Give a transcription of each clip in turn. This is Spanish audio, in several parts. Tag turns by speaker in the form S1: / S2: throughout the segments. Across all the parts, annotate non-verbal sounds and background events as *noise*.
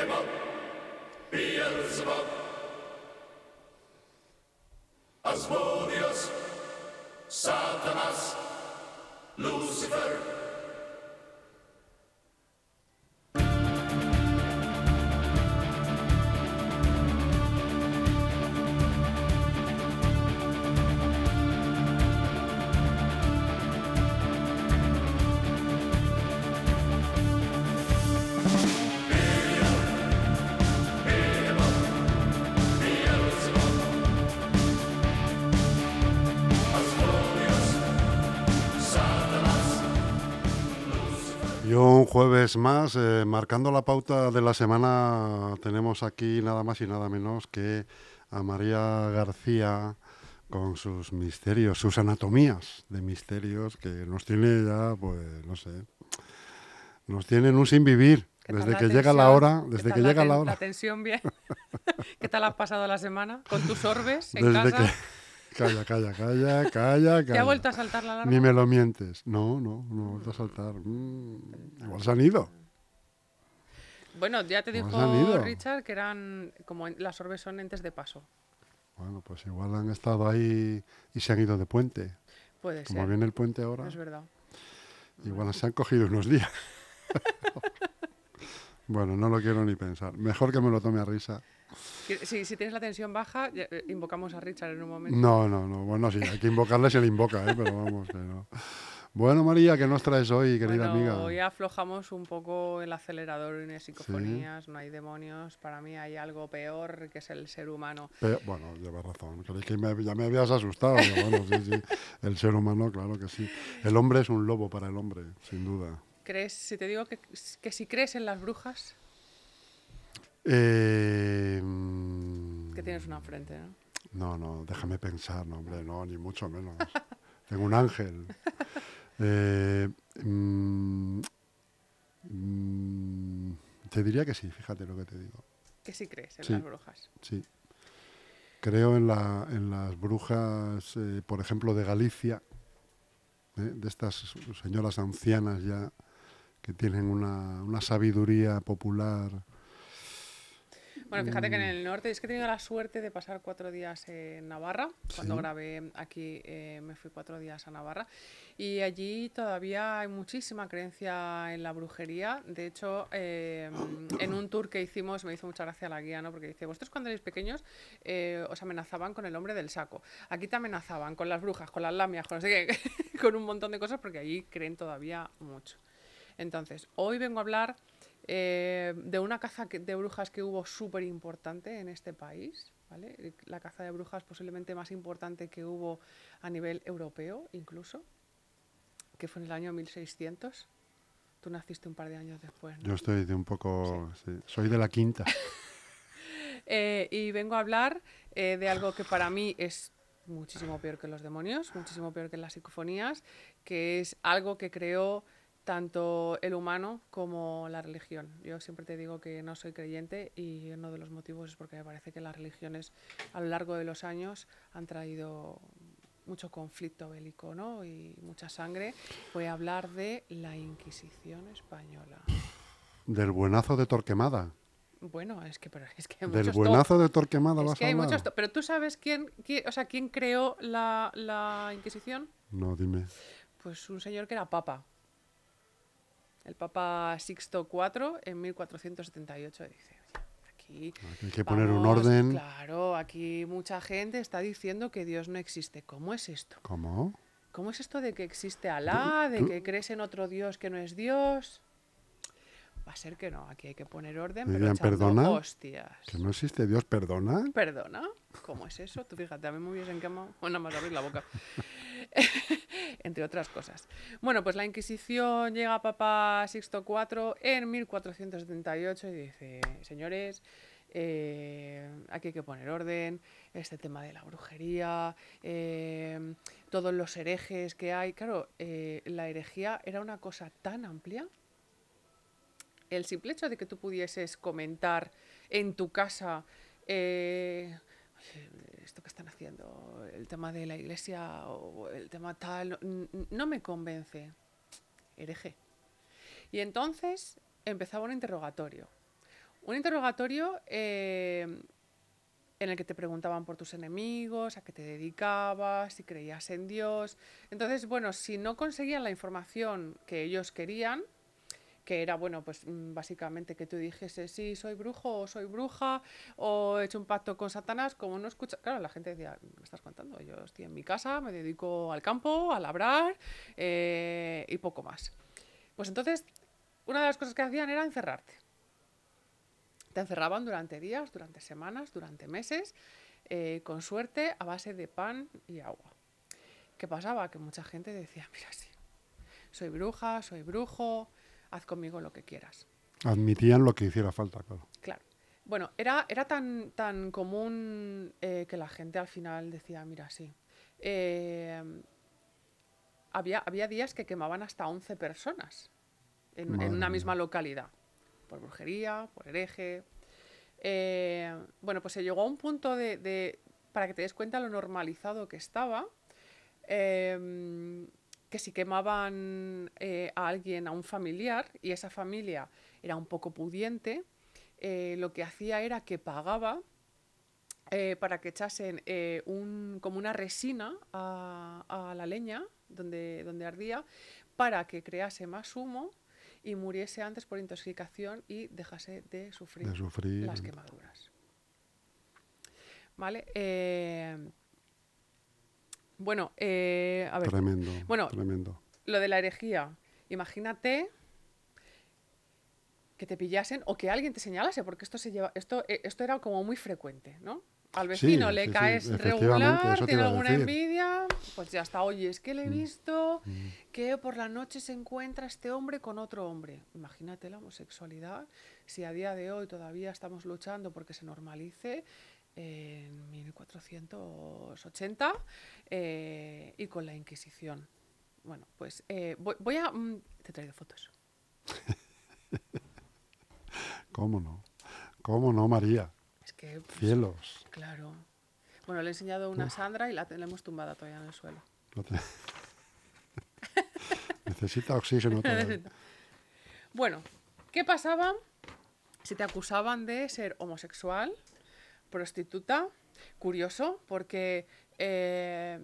S1: Beelzebub, Beelzebub,
S2: jueves más, eh, marcando la pauta de la semana, tenemos aquí nada más y nada menos que a María García con sus misterios, sus anatomías de misterios que nos tiene ya, pues, no sé, nos tienen un sin vivir. Desde que llega la hora, desde que llega la, hora.
S3: La tensión bien. *laughs* ¿Qué tal has pasado la semana? ¿Con tus orbes en
S2: desde
S3: casa?
S2: Calla, calla, calla, calla, *laughs* calla.
S3: ¿Te ha vuelto a saltar la alarma?
S2: Ni me lo mientes. No, no, no ha vuelto a saltar. Mm, igual se han ido.
S3: Bueno, ya te dijo Richard que eran como las orbes son entes de paso.
S2: Bueno, pues igual han estado ahí y se han ido de puente.
S3: Puede
S2: como
S3: ser.
S2: viene el puente ahora.
S3: Es verdad.
S2: Igual se han cogido unos días. *laughs* bueno, no lo quiero ni pensar. Mejor que me lo tome a risa.
S3: Si, si tienes la tensión baja, eh, invocamos a Richard en un momento.
S2: No, no, no. Bueno, sí, hay que invocarle, se le invoca, ¿eh? pero vamos, que no. Bueno, María, ¿qué nos traes hoy, querida
S3: bueno,
S2: amiga?
S3: Hoy aflojamos un poco el acelerador en psicofonías, no hay demonios. Para mí hay algo peor que es el ser humano.
S2: bueno, llevas razón. Creí que ya me habías asustado. bueno, sí, sí. El ser humano, claro que sí. El hombre es un lobo para el hombre, sin duda.
S3: ¿Crees, si te digo que, que si crees en las brujas?
S2: Eh,
S3: que tienes una frente, ¿no?
S2: No, no, déjame pensar, no, hombre, no, ni mucho menos. *laughs* Tengo un ángel. Eh, mm, mm, te diría que sí, fíjate lo que te digo.
S3: Que sí crees en las brujas.
S2: Sí. Creo en, la, en las brujas, eh, por ejemplo, de Galicia, de estas señoras ancianas ya que tienen una, una sabiduría popular
S3: bueno, fíjate que en mm. el norte es que he tenido la suerte de pasar cuatro días en Navarra. Cuando grabé aquí eh, me fui cuatro días a Navarra. Y allí todavía hay muchísima creencia en la brujería. De hecho, em, en un tour que hicimos me hizo mucha gracia la guía, ¿no? Porque dice, vosotros cuando erais pequeños eh, os amenazaban con el hombre del saco. Aquí te amenazaban con las brujas, con las lamias, con no sé qué, *laughs* con un montón de cosas porque allí creen todavía mucho. Entonces, hoy vengo a hablar eh, de una caza de brujas que hubo súper importante en este país. ¿vale? La caza de brujas posiblemente más importante que hubo a nivel europeo incluso, que fue en el año 1600. Tú naciste un par de años después.
S2: Yo estoy de un poco... soy de la quinta. *laughs*
S3: Eh, y vengo a hablar eh, de algo que para mí es muchísimo peor que los demonios, muchísimo peor que las psicofonías, que es algo que creó tanto el humano como la religión. Yo siempre te digo que no soy creyente y uno de los motivos es porque me parece que las religiones a lo largo de los años han traído mucho conflicto bélico ¿no? y mucha sangre. Voy a hablar de la Inquisición española.
S2: Del buenazo de Torquemada.
S3: Bueno, es que, pero es que hay
S2: Del buenazo de Torquemada
S3: es que hay muchos Pero tú sabes quién, o sea, quién creó la, la Inquisición?
S2: No, dime.
S3: Pues un señor que era papa, el Papa Sixto IV en 1478 dice, aquí,
S2: hay que poner un orden.
S3: Claro, aquí mucha gente está diciendo que Dios no existe. ¿Cómo es esto?
S2: ¿Cómo?
S3: ¿Cómo es esto de que existe Alá, de que crees en otro Dios que no es Dios? Va a ser que no, aquí hay que poner orden, pero
S2: perdona,
S3: hostias.
S2: ¿Que no existe Dios, perdona?
S3: ¿Perdona? ¿Cómo es eso? Tú fíjate, a mí me hubiesen quemado, bueno, más abrir la boca. *laughs* entre otras cosas. Bueno, pues la Inquisición llega a Papa Sixto IV en 1478 y dice, señores, eh, aquí hay que poner orden, este tema de la brujería, eh, todos los herejes que hay. Claro, eh, la herejía era una cosa tan amplia. El simple hecho de que tú pudieses comentar en tu casa esto que están haciendo, el tema de la iglesia o el tema tal, no, me convence. Hereje. Y entonces empezaba un interrogatorio. un interrogatorio eh, en el que te preguntaban por tus enemigos, a qué te dedicabas, si creías en Dios. Entonces, bueno, si no conseguían la información que ellos querían, que era, bueno, pues mm, básicamente que tú dijese, sí, soy brujo o soy bruja o he hecho un pacto con Satanás, como no escucha, claro, la gente decía, ¿me estás contando? Yo estoy en mi casa, me dedico al campo, a labrar eh, y poco más. Pues entonces, una de las cosas que hacían era encerrarte. Te encerraban durante días, durante semanas, durante meses, eh, con suerte, a base de pan y agua. ¿Qué pasaba? Que mucha gente decía, mira, sí, soy bruja, soy brujo, haz conmigo lo que quieras.
S2: Admitían lo que hiciera falta, claro.
S3: Claro. Bueno, era, era tan, tan común eh, que la gente al final decía, mira, sí. Eh, había, había días que quemaban hasta 11 personas en, una misma localidad, por brujería, por hereje. Eh, bueno, pues se llegó a un punto de, de- para que te des cuenta lo normalizado que estaba, que si quemaban eh, a alguien, a un familiar, y esa familia era un poco pudiente, eh, lo que hacía era que pagaba eh, para que echasen un, como una resina a, a la leña donde, donde ardía para que crease más humo y muriese antes por intoxicación y dejase de sufrir,
S2: De sufrir.
S3: las quemaduras. ¿Vale? Bueno, eh, a ver,
S2: Tremendo.
S3: Bueno,
S2: tremendo.
S3: lo de la herejía. Imagínate que te pillasen o que alguien te señalase, porque esto se lleva, esto, eh, esto era como muy frecuente, ¿no? Al
S2: Sí,
S3: vecino le
S2: sí,
S3: caes regular, tiene alguna envidia, pues ya está. Oye, es que le he
S2: Mm,
S3: visto que por la noche se encuentra este hombre con otro hombre. Imagínate la homosexualidad, si a día de hoy todavía estamos luchando porque se normalice en 1480 eh, y con la Inquisición. Bueno, pues eh, voy, voy a... mm, te he traído fotos. *laughs*
S2: ¿Cómo no? ¿Cómo no, María?
S3: Es que, pues,
S2: Cielos.
S3: claro. Bueno, le he enseñado una a Sandra y la tenemos tumbada todavía en el suelo.
S2: No te- *laughs* Necesita oxígeno *laughs* todavía.
S3: Bueno, ¿qué pasaba si te acusaban de ser homosexual, prostituta? Curioso, porque eh,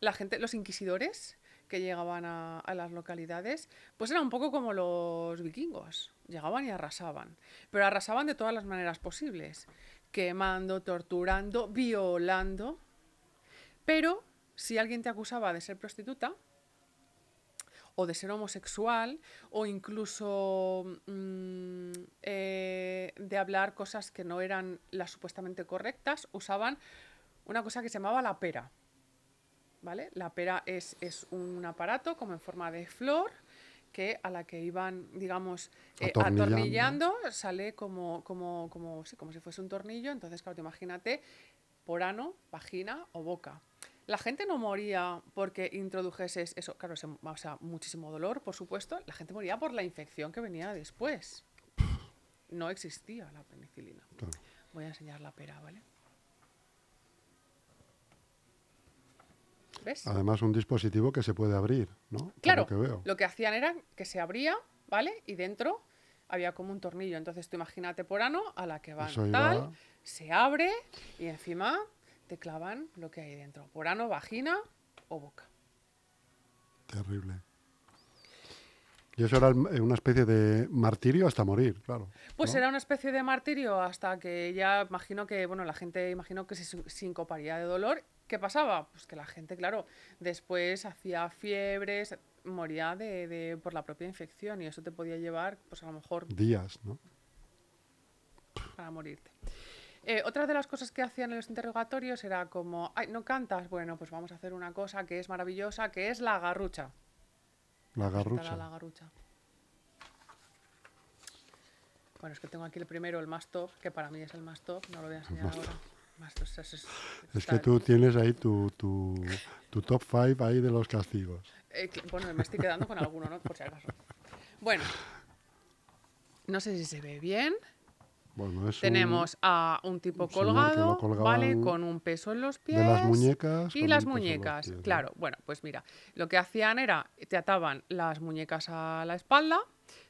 S3: la gente, los inquisidores que llegaban a, a las localidades, pues era un poco como los vikingos. Llegaban y arrasaban. Pero arrasaban de todas las maneras posibles. Quemando, torturando, violando. Pero si alguien te acusaba de ser prostituta, o de ser homosexual, o incluso mm, eh, de hablar cosas que no eran las supuestamente correctas, usaban una cosa que se llamaba la pera. ¿Vale? La pera es, es un aparato como en forma de flor que a la que iban, digamos, eh,
S2: Atornillando.
S3: atornillando, sale como, como, como, sí, como si fuese un tornillo. Entonces, claro, te imagínate por ano, vagina o boca. La gente no moría porque introdujeses eso, claro, se- o sea, muchísimo dolor, por supuesto. La gente moría por la infección que venía después. No existía la penicilina.
S2: Claro.
S3: Voy a enseñar la pera, ¿vale? ¿Ves?
S2: Además, un dispositivo que se puede abrir, ¿no?
S3: Claro,
S2: lo que veo.
S3: lo que hacían era que se abría, ¿vale? Y dentro había como un tornillo. Entonces tú imagínate por ano a la que van tal, se abre y encima te clavan lo que hay dentro. Por ano, vagina o boca.
S2: Terrible. Y eso era una especie de martirio hasta morir, claro.
S3: Pues
S2: ¿no?
S3: era una especie de martirio hasta que ya imagino que, bueno, la gente imagino que se sin- sincoparía de dolor. ¿Qué pasaba? Pues que la gente, claro, después hacía fiebres, moría de, de- por la propia infección y eso te podía llevar, pues a lo mejor
S2: Días, ¿no?
S3: para morirte. Eh, otra de las cosas que hacían en los interrogatorios era como, ay, ¿no cantas? Bueno, pues vamos a hacer una cosa que es maravillosa, que es la garrucha.
S2: La
S3: ¿Qué tal
S2: garrucha.
S3: la garrucha? Bueno, es que tengo aquí el primero, el más top, que para mí es el más top, no lo voy a enseñar ahora. Más top, es, es-
S2: Es
S3: está-
S2: que tú tienes ahí tu, tu, tu top 5 ahí de los castigos.
S3: eh, bueno, me estoy quedando con alguno, ¿no? Por si acaso. Bueno, no sé si se ve bien.
S2: Bueno, es un-
S3: Tenemos a un tipo colgado, ¿vale? Con un peso en los pies.
S2: de las muñecas.
S3: Y las muñecas,
S2: pies, ¿no?
S3: claro. Bueno, pues mira, lo que hacían era, te ataban las muñecas a la espalda,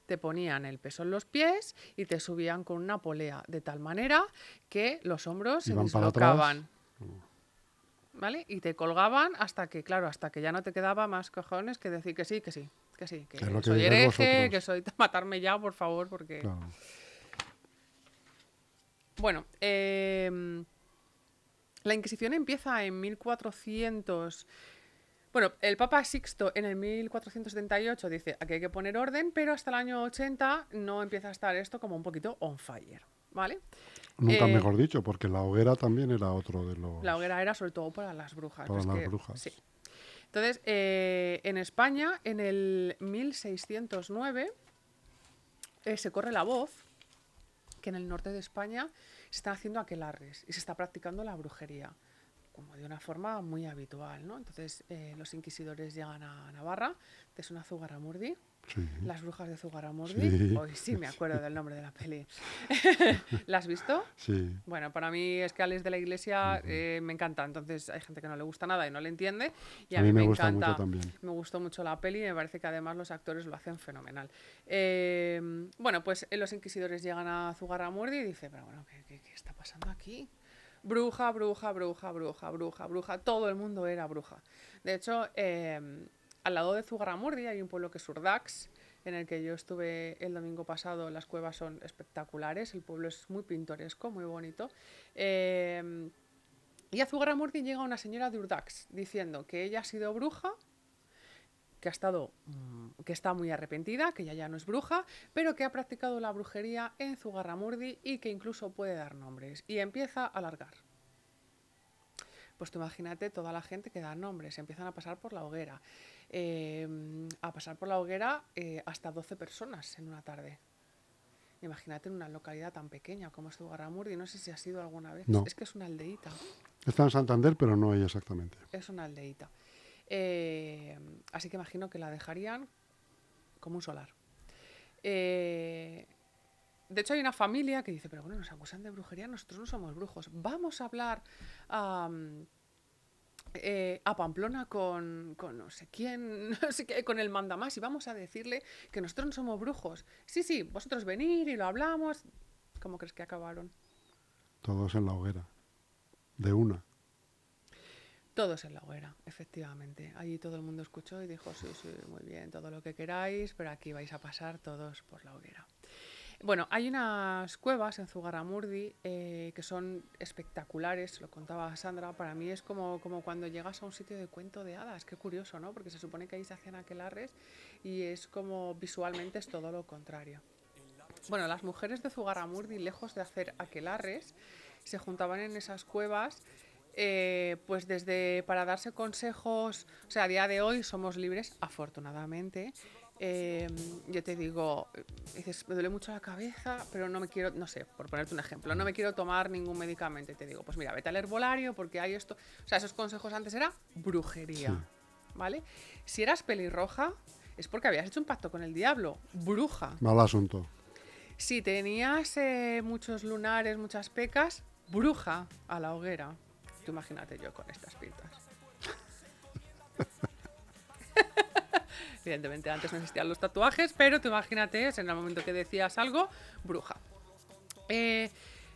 S3: te ponían el peso en los pies y te subían con una polea, de tal manera que los hombros se
S2: Iban
S3: dislocaban. ¿Vale? Y te colgaban hasta que, claro, hasta que ya no te quedaba más cojones que decir que sí, que sí, que sí, que soy hereje,
S2: vosotros.
S3: que soy *laughs* matarme ya, por favor, porque...
S2: Claro.
S3: Bueno, em, la Inquisición empieza en 1400. Bueno, el Papa Sixto en el 1478 dice aquí hay que poner orden, pero hasta el año 80 no empieza a estar esto como un poquito on fire, ¿vale?
S2: Nunca
S3: Eh,
S2: mejor dicho, porque la hoguera también era otro de los.
S3: La hoguera era sobre todo para las brujas.
S2: Para las
S3: que-
S2: brujas.
S3: sí. Entonces, eh, en España, en el 1609, eh, se corre la voz que en el norte de España se están haciendo aquelarres y se está practicando la brujería, como de una forma muy habitual, ¿no? Entonces, eh, los inquisidores llegan a Navarra, te suena Zugarramurdi,
S2: Sí.
S3: las brujas de Zugarramurdi,
S2: Sí.
S3: hoy sí me acuerdo del nombre de la peli. *laughs* ¿La has visto?
S2: Sí.
S3: Bueno, para mí es que Alex de la Iglesia eh, me encanta, entonces hay gente que no le gusta nada y no le entiende y a,
S2: A mí me
S3: me
S2: gusta
S3: encanta.
S2: mucho también.
S3: Me gustó mucho la peli y me parece que además los actores lo hacen fenomenal. Eh, bueno, pues eh, los inquisidores llegan a Zugarramurdi y dicen, pero bueno, ¿qué, qué- qué está pasando aquí? Bruja, bruja, bruja, bruja, bruja, bruja. Todo el mundo era bruja. De hecho, eh, al lado de Zugarramurdi hay un pueblo que es Urdax, en el que yo estuve el domingo pasado. Las cuevas son espectaculares, el pueblo es muy pintoresco, muy bonito. Eh, y a Zugarramurdi llega una señora de Urdax diciendo que ella ha sido bruja, que ha estado, mm, que está muy arrepentida, que ella ya no es bruja, pero que ha practicado la brujería en Zugarramurdi y que incluso puede dar nombres. Y empieza a alargar. Pues tú imagínate toda la gente que da nombres, empiezan a pasar por la hoguera. Eh, a pasar por la hoguera eh, hasta 12 personas en una tarde. Imagínate en una localidad tan pequeña como es Zugarramurdi, no sé si has ido alguna vez.
S2: No.
S3: Es que es una aldeíta.
S2: Está en Santander, pero no ella exactamente.
S3: Es una aldeíta. Eh, así que imagino que la dejarían como un solar. Eh, de hecho, hay una familia que dice, pero bueno, nos acusan de brujería, nosotros no somos brujos. Vamos a hablar am, eh, a Pamplona con, con no sé quién, *laughs* no sé qué, con el mandamás y vamos a decirle que nosotros no somos brujos. Sí, sí, vosotros venir y lo hablamos. ¿Cómo crees que acabaron?
S2: Todos en la hoguera. De una.
S3: Todos en la hoguera, efectivamente. Allí todo el mundo escuchó y dijo, sí, sí, muy bien, todo lo que queráis, pero aquí vais a pasar todos por la hoguera. Bueno, hay unas cuevas en Zugarramurdi eh, que son espectaculares, lo contaba Sandra, para mí es como, como cuando llegas a un sitio de cuento de hadas, qué curioso, ¿no? Porque se supone que ahí se hacían aquelarres y es como visualmente es todo lo contrario. Bueno, las mujeres de Zugarramurdi, lejos de hacer aquelarres, se juntaban en esas cuevas, eh, pues desde para darse consejos, o sea, a día de hoy somos libres, afortunadamente. Eh, yo te digo, dices, me duele mucho la cabeza, pero no me quiero, no sé, por ponerte un ejemplo, no me quiero tomar ningún medicamento. Y te digo, pues mira, vete al herbolario porque hay esto. O sea, esos consejos antes era brujería,
S2: Sí.
S3: ¿vale? Si eras pelirroja, es porque habías hecho un pacto con el diablo, bruja.
S2: Mal asunto.
S3: Si tenías eh, muchos lunares, muchas pecas, bruja a la hoguera. Tú imagínate yo con estas pintas. Evidentemente antes no existían los tatuajes, pero tú imagínate, en el momento que decías algo, bruja. Eh,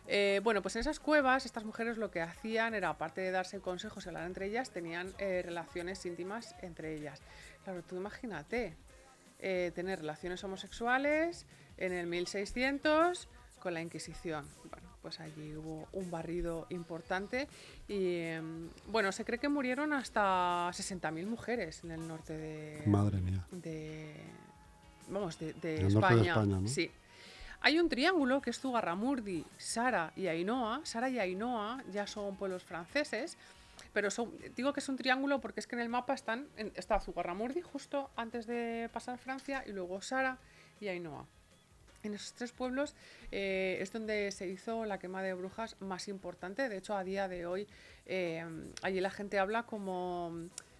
S3: eh, bueno, pues en esas cuevas estas mujeres lo que hacían era, aparte de darse consejos y hablar entre ellas, tenían eh, relaciones íntimas entre ellas. Claro, tú imagínate eh, tener relaciones homosexuales en el 1600 con la Inquisición. Bueno, pues allí hubo un barrido importante y, em, bueno, se cree que murieron hasta 60.000 mujeres en el norte de,
S2: Madre mía.
S3: de vamos de, de
S2: En el norte de
S3: España.
S2: España, ¿no?
S3: Sí. Hay un triángulo que es Zugarramurdi, Sara y Ainhoa. Sara y Ainhoa ya son pueblos franceses, pero son, digo que es un triángulo porque es que en el mapa están en- está Zugarramurdi justo antes de pasar Francia y luego Sara y Ainhoa. En esos tres pueblos eh, es donde se hizo la quema de brujas más importante. De hecho, a día de hoy, eh, allí la gente habla como,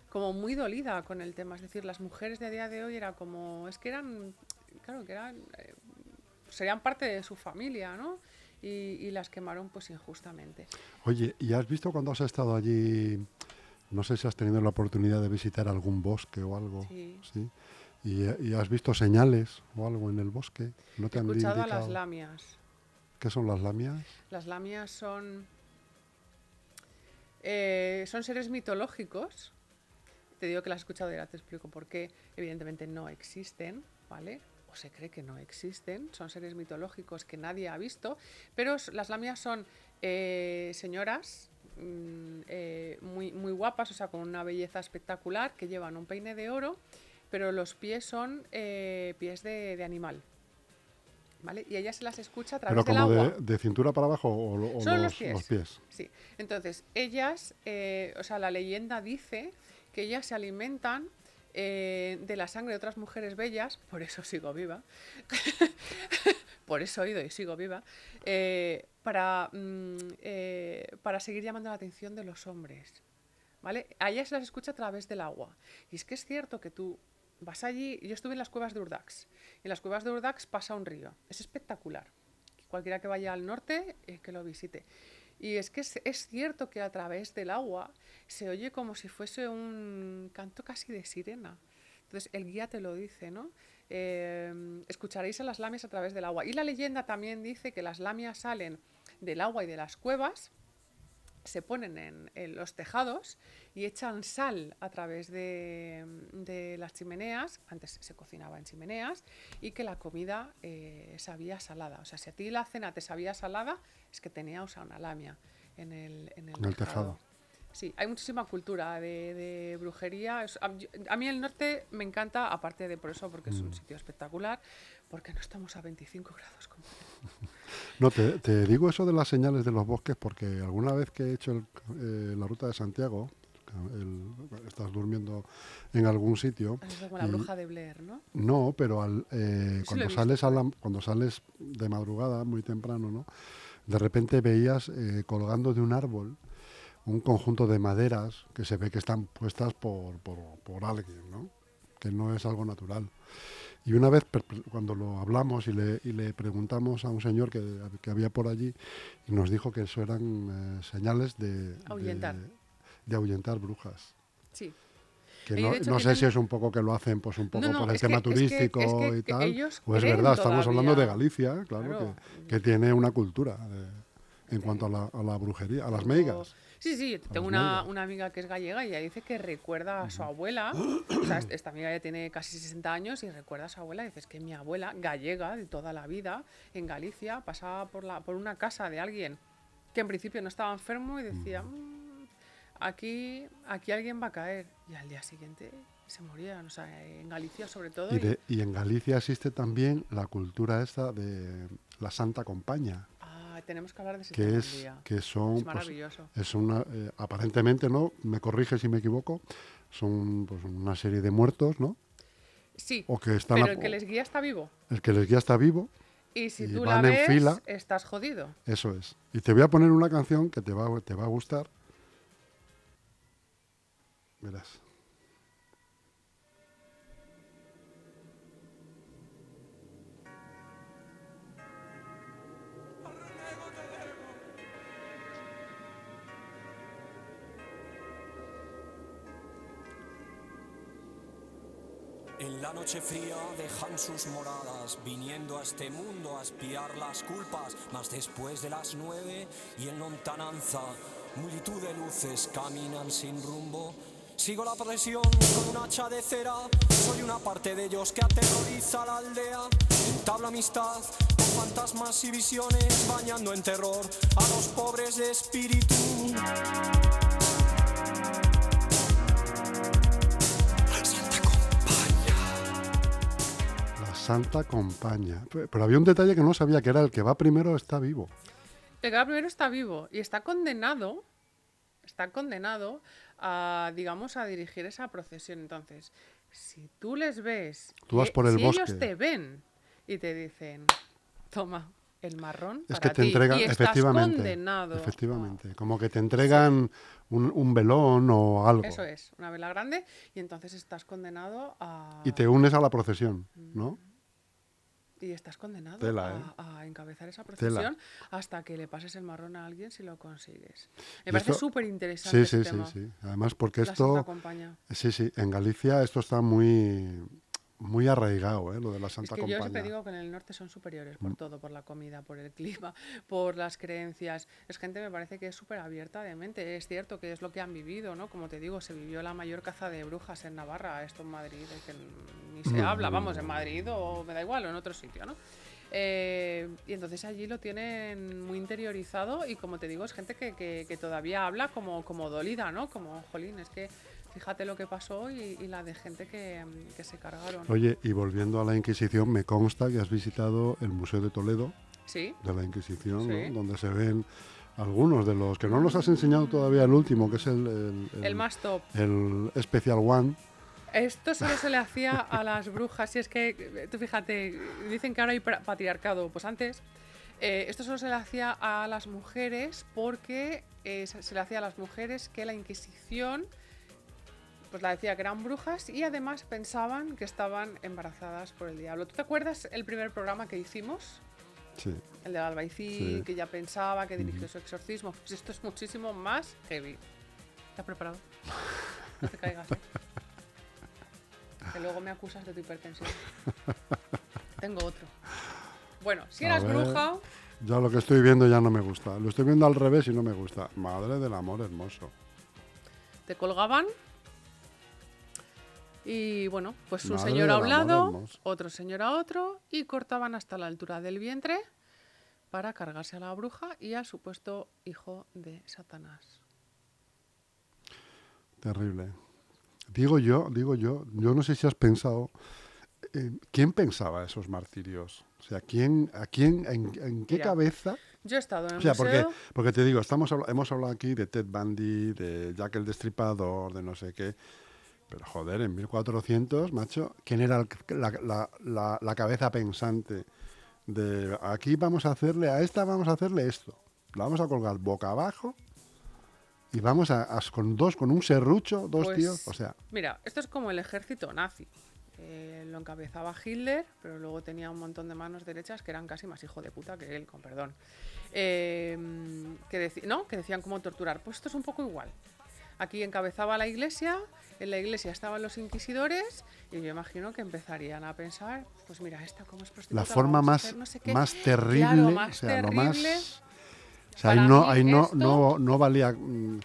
S3: como muy dolida con el tema. Es decir, las mujeres de a día de hoy era como. Es que eran. Claro, que eran. eh, serían parte de su familia, ¿no? y, y las quemaron pues injustamente.
S2: Oye, ¿y has visto cuando has estado allí, no sé si has tenido la oportunidad de visitar algún bosque o algo?
S3: Sí.
S2: ¿sí? ¿Y, y has visto señales o algo en el bosque? ¿No te
S3: He
S2: han
S3: escuchado a las lamias.
S2: ¿Qué son las lamias?
S3: Las lamias son. eh, son seres mitológicos. Te digo que las he escuchado y ahora te explico por qué. Evidentemente no existen, ¿vale? O se cree que no existen. Son seres mitológicos que nadie ha visto. Pero las lamias son eh, señoras mm, eh, muy, muy guapas, o sea, con una belleza espectacular, que llevan un peine de oro, pero los pies son eh, pies de, de animal. ¿Vale? Y ella se las escucha a través
S2: ¿Pero
S3: del agua.
S2: de, de cintura para abajo o, lo- o
S3: Son
S2: los,
S3: los pies.
S2: los pies?
S3: Sí, entonces ellas, eh, o sea, la leyenda dice que ellas se alimentan eh, de la sangre de otras mujeres bellas, por eso sigo viva, *laughs* por eso he ido y sigo viva, eh, para, mm, para seguir llamando la atención de los hombres. ¿Vale? A ellas se las escucha a través del agua. Y es que es cierto que tú vas allí, yo estuve en las cuevas de Urdax, en las cuevas de Urdax pasa un río, es espectacular. Cualquiera que vaya al norte, eh, que lo visite. Y es que es, es cierto que a través del agua se oye como si fuese un canto casi de sirena. Entonces el guía te lo dice, ¿no? Eh, escucharéis a las lamias a través del agua. Y la leyenda también dice que las lamias salen del agua y de las cuevas, se ponen en, en los tejados y echan sal a través de, de las chimeneas, antes se cocinaba en chimeneas, y que la comida eh, sabía salada. O sea, si a ti la cena te sabía salada, es que tenía o sea, una lamia en el, en el
S2: En el tejado.
S3: Sí, hay muchísima cultura de, de brujería. Es- a, mí el norte me encanta, aparte de por eso, porque es un sitio espectacular, porque no estamos a 25 grados. Como... *laughs*
S2: No, te, te digo eso de las señales de los bosques porque alguna vez que he hecho el- eh, la ruta de Santiago, el- estás durmiendo en algún sitio.
S3: Es como la
S2: y-
S3: bruja de Blair, ¿no?
S2: No, pero al, eh, cuando, sales a la-
S3: también.
S2: cuando sales de madrugada, muy temprano, ¿no? de repente veías eh, colgando de un árbol un conjunto de maderas que se ve que están puestas por, por, por alguien, ¿no? que no es algo natural. Y una vez, cuando lo hablamos y le, y le preguntamos a un señor que, que había por allí, y nos dijo que eso eran eh, señales de,
S3: Ahuyentar.
S2: de, de ahuyentar brujas.
S3: Sí.
S2: Que no, no sé si es un poco que lo hacen pues un poco
S3: No, no,
S2: por el
S3: que-
S2: tema
S3: es que-
S2: turístico
S3: es que-
S2: y tal. O es verdad, estamos hablando de. Galicia, claro,
S3: Claro.
S2: Que, que tiene una cultura de- en cuanto a la, a la brujería, a las meigas.
S3: Sí, sí, tengo una, una amiga que es gallega y ella dice que recuerda a su abuela. *clears throat* o sea, est- esta amiga ya tiene casi 60 años y recuerda a su abuela. Y dices que mi abuela, gallega de toda la vida, en Galicia, pasaba por, la, por una casa de alguien que en principio no estaba enfermo y decía, "Mm, aquí, aquí alguien va a caer. Y al día siguiente se morían. O sea, en Galicia sobre todo.
S2: Y,
S3: y-
S2: de- y en Galicia existe también la cultura esta de la Santa Compaña,
S3: Ah, tenemos que hablar de ese
S2: que es
S3: día.
S2: que son
S3: Es
S2: pues,
S3: maravilloso.
S2: es una eh, aparentemente no, me corrige si me equivoco, son pues, una serie de muertos, ¿no?
S3: Sí,
S2: O que están
S3: pero el que les guía está vivo.
S2: el que les guía está vivo,
S3: Y si
S2: y
S3: tú
S2: van
S3: la
S2: en
S3: ves,
S2: fila.
S3: estás jodido.
S2: eso es. Y te voy a poner una canción que te va, te va a gustar. Verás.
S4: La noche fría dejan sus moradas, viniendo a este mundo a espiar las culpas. Mas después de las nueve y en lontananza, multitud de luces caminan sin rumbo. Sigo la presión con un hacha de cera, soy una parte de ellos que aterroriza la aldea. Entablo amistad con fantasmas y visiones, bañando en terror a los pobres de espíritu.
S2: Santa Compaña. Pe- Pero había un detalle que no sabía, que era el que va primero está vivo.
S3: El que va primero está vivo y está condenado, está condenado a, digamos, a dirigir esa procesión. Entonces, si tú les ves,
S2: Tú vas por el
S3: si
S2: bosque.
S3: ellos te ven y te dicen, toma el marrón,
S2: Es que te
S3: ti",
S2: entregan,
S3: y estás
S2: efectivamente.
S3: condenado.
S2: Efectivamente. Como que te entregan un, un velón o algo.
S3: Eso es, una vela grande y entonces estás condenado a...
S2: Y te unes a la procesión, ¿no?
S3: Y estás condenado
S2: Tela, ¿eh?
S3: a encabezar esa
S2: Tela.
S3: procesión hasta que le pases el marrón a alguien si lo consigues. Me
S2: Y
S3: parece súper interesante
S2: Sí, sí, sí,
S3: tema.
S2: sí. Además, porque
S3: La
S2: esto, sí, sí, en Galicia esto está muy, muy arraigado, ¿eh? lo de la
S3: Es
S2: Santa
S3: que yo
S2: Compañía.
S3: siempre digo que en el norte son superiores
S2: Mm.
S3: por todo, por la comida, por el clima, *laughs* por las creencias. Es gente, me parece que es súper abierta de mente. Es cierto que es lo que han vivido, ¿no? Como te digo, se vivió la mayor caza de brujas en Navarra, esto en Madrid, es que ni se
S2: No,
S3: habla,
S2: no,
S3: vamos, en. Madrid o me da igual, o en otro sitio, ¿no? Eh, y entonces allí lo tienen muy interiorizado y como te digo, es gente que, que- que todavía habla como, como dolida, ¿no? Como, jolín, es que fíjate lo que pasó y, y la de gente que, que se cargaron.
S2: Oye, y volviendo a la Inquisición, me consta que has visitado el Museo de Toledo
S3: Sí,
S2: de la Inquisición, ¿no?
S3: Sí.
S2: donde se ven algunos de los que no nos has enseñado todavía el último, que es el, el,
S3: el más top.
S2: el Special One.
S3: Esto solo se le hacía a las brujas. Y es que, tú fíjate, dicen que ahora hay patriarcado. Pues antes, eh, esto solo se le hacía a las mujeres porque eh, se le hacía a las mujeres que la Inquisición pues la decía que eran brujas y además pensaban que estaban embarazadas por el diablo. ¿Tú te acuerdas el primer programa que hicimos?
S2: Sí.
S3: El del albaicín,
S2: Sí.
S3: que ya pensaba que dirigió su exorcismo. Pues esto es muchísimo más heavy. ¿Estás preparado? No te caigas. ¿eh? Que luego me acusas de tu hipertensión. Tengo otro. Bueno, si eras
S2: ver.
S3: bruja,
S2: Ya lo que estoy viendo ya no me gusta. Lo estoy viendo al revés y no me gusta. Madre del amor hermoso.
S3: te colgaban. Y bueno, pues un
S2: Madre
S3: señor a un lado, otro señor a otro, y cortaban hasta la altura del vientre para cargarse a la bruja y al supuesto hijo de Satanás.
S2: Terrible. Digo yo, digo yo, yo no sé si has pensado, eh, ¿quién pensaba esos martirios? O sea, ¿quién, ¿a quién, en, en qué
S3: Mira,
S2: cabeza?
S3: Yo he estado en el
S2: O sea, porque,
S3: museo.
S2: porque te digo, estamos hemos hablado aquí de Ted Bundy, de Jack el Destripador, de no sé qué. Pero joder, en 1400, macho, ¿quién era el- la, la- la- la cabeza pensante de aquí vamos a hacerle, a esta vamos a hacerle esto? La vamos a colgar boca abajo y vamos a, a- con dos, con un serrucho, dos
S3: Pues,
S2: tíos. O sea,
S3: Mira, esto es como el ejército nazi. Eh, lo encabezaba Hitler, pero luego tenía un montón de manos derechas que eran casi más hijo de puta que él, con perdón. Eh, que, ¿no? que decían cómo torturar. Pues esto es un poco igual. Aquí encabezaba la iglesia, en la iglesia estaban los inquisidores y yo imagino que empezarían a pensar, pues mira, esta como es prostituta,
S2: la forma más,
S3: no sé qué".
S2: más terrible,
S3: Claro, más
S2: o sea, lo más...
S3: terrible.
S2: O sea, ahí no, ahí no,
S3: esto-
S2: no, no valía mm,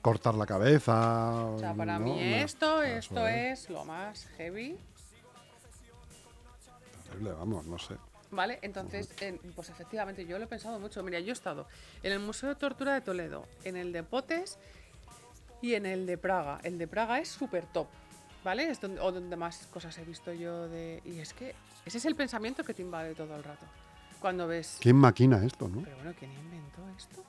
S2: cortar la cabeza.
S3: O sea, para
S2: no,
S3: mí esto, esto es lo más heavy
S2: terrible, vamos, no sé.
S3: ¿Vale? Entonces, en- pues efectivamente, yo lo he pensado mucho. Mira, yo he estado en el Museo de Tortura de Toledo, en el de Potes y en el de Praga. El de Praga es súper top, ¿vale? Es donde, o donde más cosas he visto yo de... Y es que ese es el pensamiento que te invade todo el rato. Cuando ves...
S2: ¿Quién maquina esto, no?
S3: Pero bueno, ¿quién inventó esto?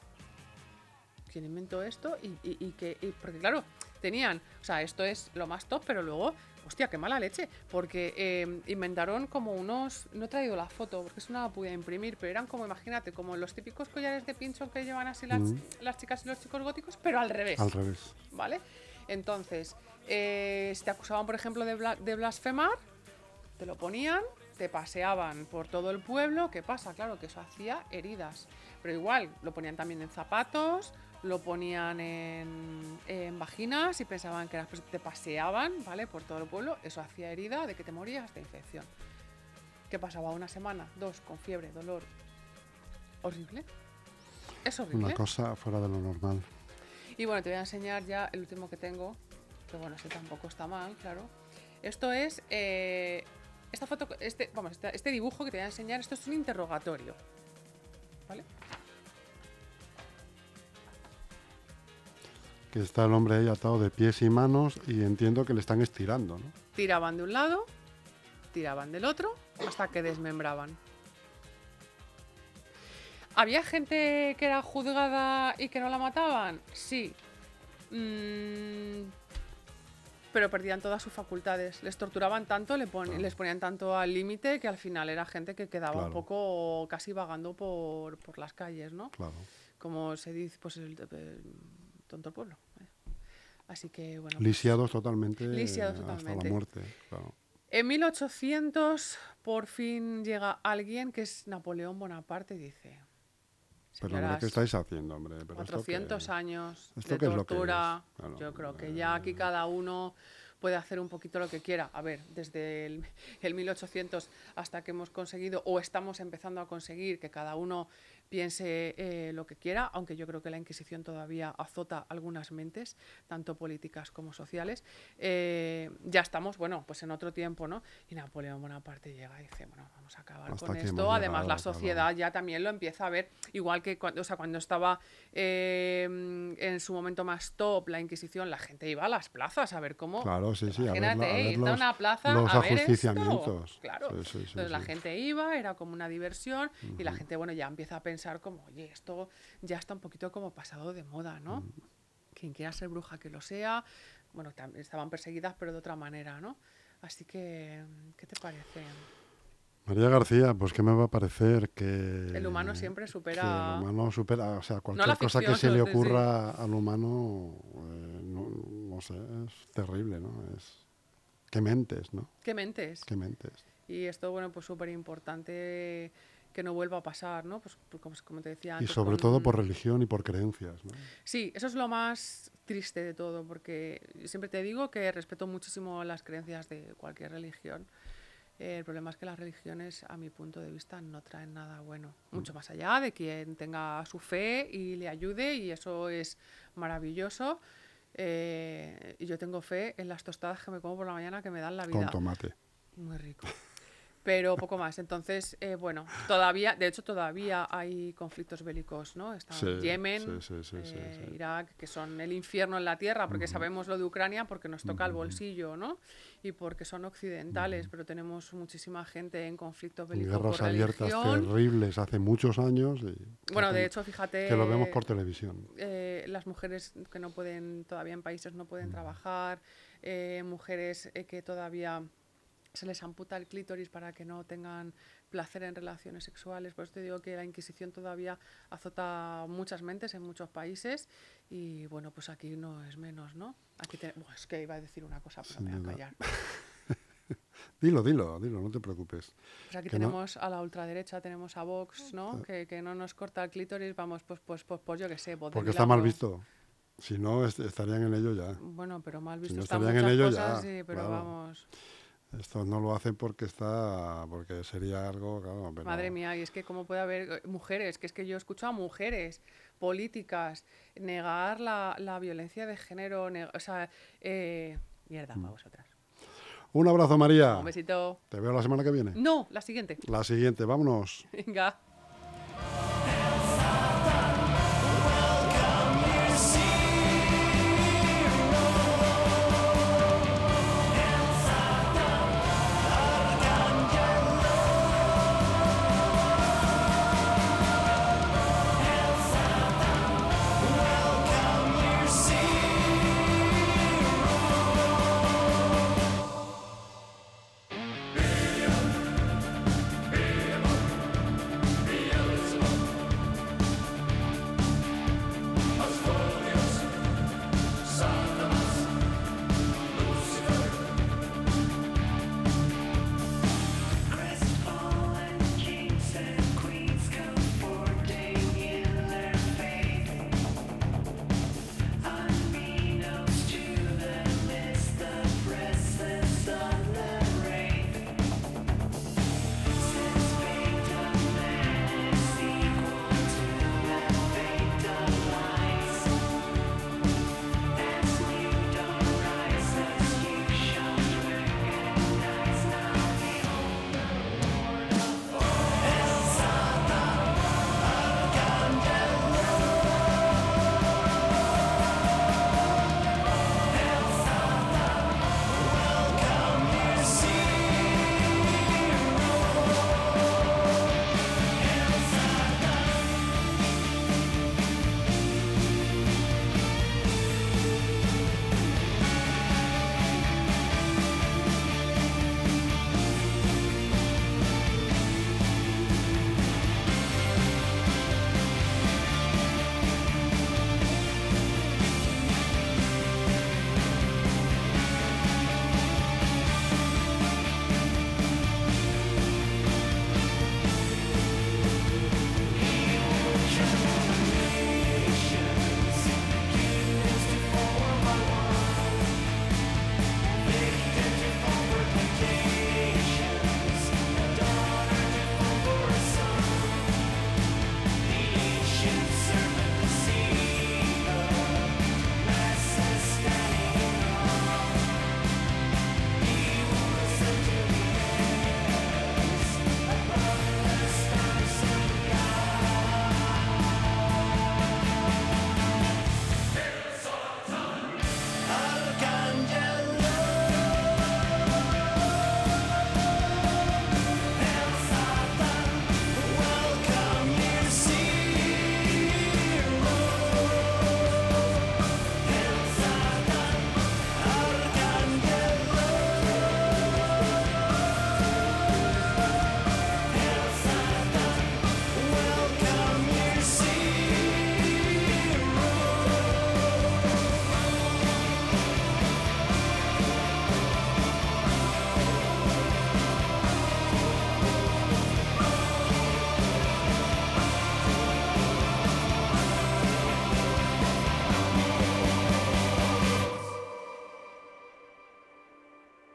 S3: ¿Quién inventó esto? Y, y, y que, y- porque claro, tenían, o sea, esto es lo más top, pero luego, hostia, qué mala leche, porque eh, inventaron como unos, no he traído la foto, porque eso no la pude imprimir, pero eran como, imagínate, como los típicos collares de pincho que llevan así las,
S2: Mm.
S3: las chicas y los chicos góticos, pero al revés.
S2: Al revés.
S3: ¿vale? Entonces, eh, si te acusaban, por ejemplo, de, bla- de blasfemar, te lo ponían, te paseaban por todo el pueblo. ¿Qué pasa? Claro que eso hacía heridas. Pero igual, lo ponían también en zapatos, lo ponían en, en vaginas y pensaban que pues, te paseaban, ¿vale? Por todo el pueblo. Eso hacía herida de que te morías de infección. ¿Qué pasaba? Una semana, dos, con fiebre, dolor. Horrible. Es horrible.
S2: Una cosa fuera de lo normal.
S3: Y bueno, te voy a enseñar ya el último que tengo, que bueno, este tampoco está mal, claro. Esto es, eh, esta foto, este, vamos, este, este dibujo que te voy a enseñar, esto es un interrogatorio, ¿vale?
S2: Que está el hombre ahí atado de pies y manos y entiendo que le están estirando, ¿no?
S3: Tiraban de un lado, tiraban del otro, hasta que desmembraban. ¿Había gente que era juzgada y que no la mataban? Sí. Mm, pero perdían todas sus facultades. Les torturaban tanto, le pon-
S2: Claro.
S3: les ponían tanto al límite que al final era gente que quedaba un poco casi vagando por, por las calles, ¿no?
S2: Claro.
S3: Como se dice, pues el, el tonto pueblo. ¿eh? Así que bueno. pues-
S2: Lisiados totalmente
S3: Lisiados
S2: hasta la muerte. Claro.
S3: En 1800 por fin llega alguien que es Napoleón Bonaparte, dice.
S2: Pero hombre, ¿qué estáis haciendo, hombre? Pero esto
S3: 400
S2: qué-
S3: años
S2: ¿esto
S3: de tortura.
S2: es? Claro,
S3: Yo creo que ya aquí cada uno puede hacer un poquito lo que quiera. A ver, desde el, el 1800 hasta que hemos conseguido o estamos empezando a conseguir que cada uno piense eh, lo que quiera, aunque yo creo que la Inquisición todavía azota algunas mentes, tanto políticas como sociales. Eh, ya estamos, bueno, pues en otro tiempo, ¿no? Y Napoleón Bonaparte llega y dice, bueno, vamos a acabar
S2: Hasta
S3: con esto. Además, la
S2: claro.
S3: sociedad ya también lo empieza a ver, igual que cuando, o sea, cuando estaba eh, en su momento más top la Inquisición, la gente iba a las plazas a ver cómo.
S2: Claro, sí, sí, a ver,
S3: Imagínate,
S2: a ver
S3: irte a
S2: los-
S3: una plaza
S2: los
S3: a ver esto. Claro.
S2: Sí, sí, sí,
S3: Entonces la gente iba, era como una diversión y la gente, bueno, ya empieza a pensar como, oye, esto ya está un poquito como pasado de moda, ¿no? Quien quiera ser bruja que lo sea, bueno, estaban perseguidas pero de otra manera, ¿no? Así que, ¿qué te parece?
S2: María García, pues ¿qué me va a parecer que...
S3: El humano siempre supera-
S2: el humano supera, o sea, cualquier
S3: la
S2: cosa que se le
S3: sí, sí.
S2: ocurra al humano, eh, no, no sé, es terrible, ¿no? Es... Qué mentes, ¿no?
S3: ¿Qué mentes?
S2: Qué mentes.
S3: Y esto, bueno, pues súper importante que no vuelva a pasar, ¿no? Pues pues, como, te decía
S2: Y
S3: antes.
S2: sobre
S3: con-
S2: todo por religión y por creencias, ¿no?
S3: Sí, eso es lo más triste de todo, porque siempre te digo que respeto muchísimo las creencias de cualquier religión. Eh, el problema es que las religiones, a mi punto de vista, no traen nada bueno. Mucho más allá de quien tenga su fe y le ayude, y eso es maravilloso. Eh, y yo tengo fe en las tostadas que me como por la mañana que me dan la vida.
S2: Con tomate.
S3: Muy rico. Pero poco más. Entonces, eh, bueno, todavía, de hecho, todavía hay conflictos bélicos, ¿no? Está
S2: Sí,
S3: Yemen,
S2: sí, sí,
S3: eh,
S2: sí.
S3: Irak, que son el infierno en la tierra, porque sabemos lo de Ucrania, porque nos toca el bolsillo, ¿no? Y porque son occidentales, pero tenemos muchísima gente en conflicto bélico
S2: Guerras
S3: por
S2: abiertas
S3: religión.
S2: terribles hace muchos años. Y
S3: Bueno, de hecho, fíjate...
S2: Que lo vemos por televisión.
S3: eh, las mujeres que no pueden, todavía en países no pueden trabajar, mujeres que todavía se les amputa el clítoris para que no tengan placer en relaciones sexuales. Por eso te digo que la Inquisición todavía azota muchas mentes en muchos países y bueno, pues aquí no es menos, ¿no? Aquí te- Buah, es que iba a decir una cosa, pero me voy a callar. *laughs*
S2: Dilo, dilo, dilo, no te preocupes.
S3: Pues aquí
S2: Que no-
S3: tenemos a la ultraderecha, tenemos a Vox, ¿no? Que, que no nos corta el clítoris, vamos, pues, pues, pues, pues yo qué sé,
S2: Porque está mal visto. Si no, est- estarían en ello ya.
S3: Bueno, pero mal
S2: Si
S3: visto
S2: no
S3: están
S2: estarían en ello,
S3: cosas,
S2: ya,
S3: sí, pero
S2: claro.
S3: vamos.
S2: Esto no lo hacen porque está, porque sería algo, claro, pero-
S3: Madre mía, y es que cómo puede haber eh, mujeres, que es que yo escucho a mujeres políticas negar la, la violencia de género, neg- o sea, eh, mierda
S2: Mm.
S3: para vosotras.
S2: Un abrazo, María.
S3: Un besito.
S2: Te veo la semana que viene.
S3: No, la siguiente.
S2: La siguiente, vámonos. *laughs*
S3: Venga.